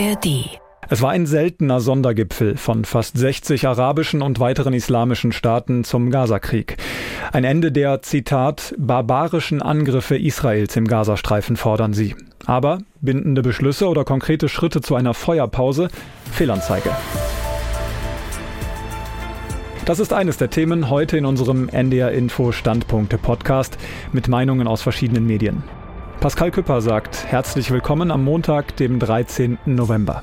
ARD. Es war ein seltener Sondergipfel von fast 60 arabischen und weiteren islamischen Staaten zum Gazakrieg. Ein Ende der, Zitat, barbarischen Angriffe Israels im Gazastreifen fordern sie. Aber bindende Beschlüsse oder konkrete Schritte zu einer Feuerpause? Fehlanzeige. Das ist eines der Themen heute in unserem NDR Info Standpunkte Podcast mit Meinungen aus verschiedenen Medien. Pascal Küpper sagt herzlich willkommen am Montag, dem 13. November.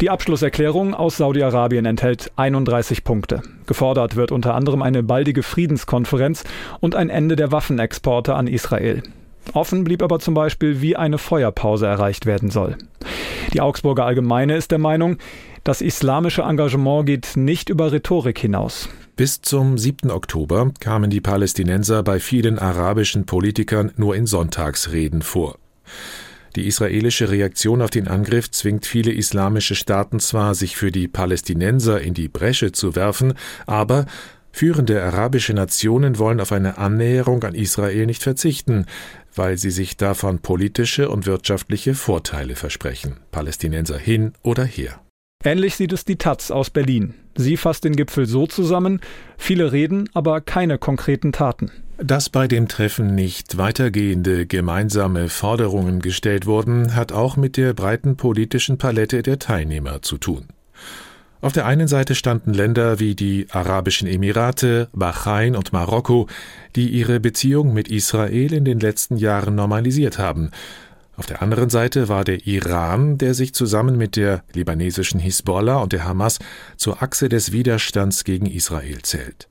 Die Abschlusserklärung aus Saudi-Arabien enthält 31 Punkte. Gefordert wird unter anderem eine baldige Friedenskonferenz und ein Ende der Waffenexporte an Israel. Offen blieb aber zum Beispiel, wie eine Feuerpause erreicht werden soll. Die Augsburger Allgemeine ist der Meinung, das islamische Engagement geht nicht über Rhetorik hinaus. Bis zum 7. Oktober kamen die Palästinenser bei vielen arabischen Politikern nur in Sonntagsreden vor. Die israelische Reaktion auf den Angriff zwingt viele islamische Staaten zwar, sich für die Palästinenser in die Bresche zu werfen, aber führende arabische Nationen wollen auf eine Annäherung an Israel nicht verzichten, weil sie sich davon politische und wirtschaftliche Vorteile versprechen, Palästinenser hin oder her. Ähnlich sieht es die Taz aus Berlin. Sie fasst den Gipfel so zusammen, viele reden, aber keine konkreten Taten. Dass bei dem Treffen nicht weitergehende gemeinsame Forderungen gestellt wurden, hat auch mit der breiten politischen Palette der Teilnehmer zu tun. Auf der einen Seite standen Länder wie die Arabischen Emirate, Bahrain und Marokko, die ihre Beziehung mit Israel in den letzten Jahren normalisiert haben, auf der anderen Seite war der Iran, der sich zusammen mit der libanesischen Hisbollah und der Hamas zur Achse des Widerstands gegen Israel zählt.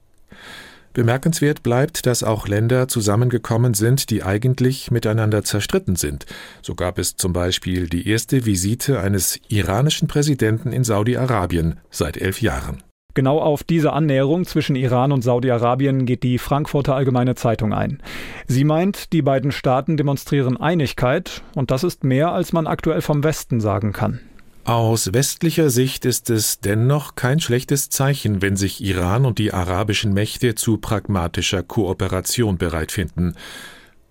Bemerkenswert bleibt, dass auch Länder zusammengekommen sind, die eigentlich miteinander zerstritten sind. So gab es zum Beispiel die erste Visite eines iranischen Präsidenten in Saudi-Arabien seit elf Jahren. Genau auf diese Annäherung zwischen Iran und Saudi-Arabien geht die Frankfurter Allgemeine Zeitung ein. Sie meint, die beiden Staaten demonstrieren Einigkeit, und das ist mehr, als man aktuell vom Westen sagen kann. Aus westlicher Sicht ist es dennoch kein schlechtes Zeichen, wenn sich Iran und die arabischen Mächte zu pragmatischer Kooperation bereit finden.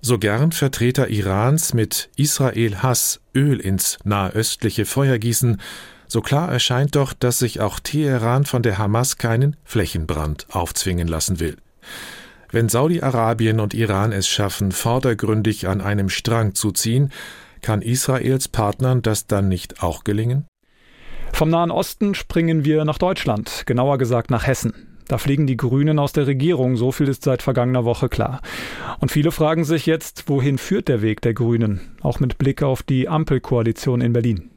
So gern Vertreter Irans mit Israel Hass Öl ins nahöstliche Feuer gießen, so klar erscheint doch, dass sich auch Teheran von der Hamas keinen Flächenbrand aufzwingen lassen will. Wenn Saudi-Arabien und Iran es schaffen, vordergründig an einem Strang zu ziehen, kann Israels Partnern das dann nicht auch gelingen? Vom Nahen Osten springen wir nach Deutschland, genauer gesagt nach Hessen. Da fliegen die Grünen aus der Regierung, so viel ist seit vergangener Woche klar. Und viele fragen sich jetzt, wohin führt der Weg der Grünen, auch mit Blick auf die Ampelkoalition in Berlin.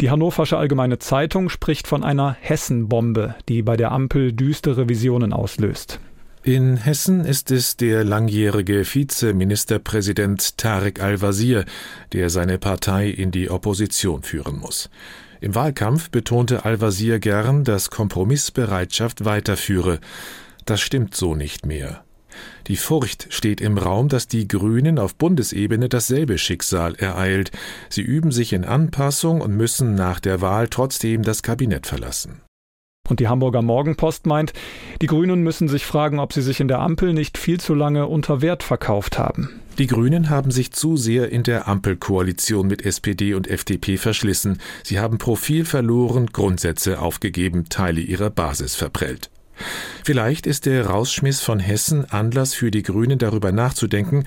Die Hannoversche Allgemeine Zeitung spricht von einer Hessenbombe, die bei der Ampel düstere Visionen auslöst. In Hessen ist es der langjährige Vizeministerpräsident Tarek Al-Wazir, der seine Partei in die Opposition führen muss. Im Wahlkampf betonte Al-Wazir gern, dass Kompromissbereitschaft weiterführe. Das stimmt so nicht mehr. Die Furcht steht im Raum, dass die Grünen auf Bundesebene dasselbe Schicksal ereilt. Sie üben sich in Anpassung und müssen nach der Wahl trotzdem das Kabinett verlassen. Und die Hamburger Morgenpost meint, die Grünen müssen sich fragen, ob sie sich in der Ampel nicht viel zu lange unter Wert verkauft haben. Die Grünen haben sich zu sehr in der Ampelkoalition mit SPD und FDP verschlissen. Sie haben Profil verloren, Grundsätze aufgegeben, Teile ihrer Basis verprellt. Vielleicht ist der Rausschmiss von Hessen Anlass für die Grünen darüber nachzudenken,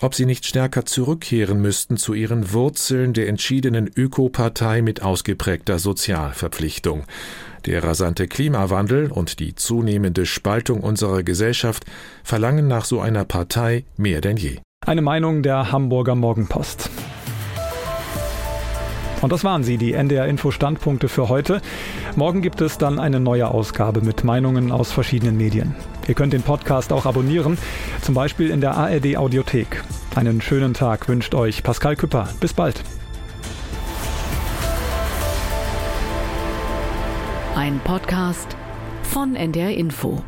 ob sie nicht stärker zurückkehren müssten zu ihren Wurzeln der entschiedenen Ökopartei mit ausgeprägter Sozialverpflichtung. Der rasante Klimawandel und die zunehmende Spaltung unserer Gesellschaft verlangen nach so einer Partei mehr denn je. Eine Meinung der Hamburger Morgenpost. Und das waren sie, die NDR Info Standpunkte für heute. Morgen gibt es dann eine neue Ausgabe mit Meinungen aus verschiedenen Medien. Ihr könnt den Podcast auch abonnieren, zum Beispiel in der ARD Audiothek. Einen schönen Tag wünscht euch Pascal Küpper. Bis bald. Ein Podcast von NDR Info.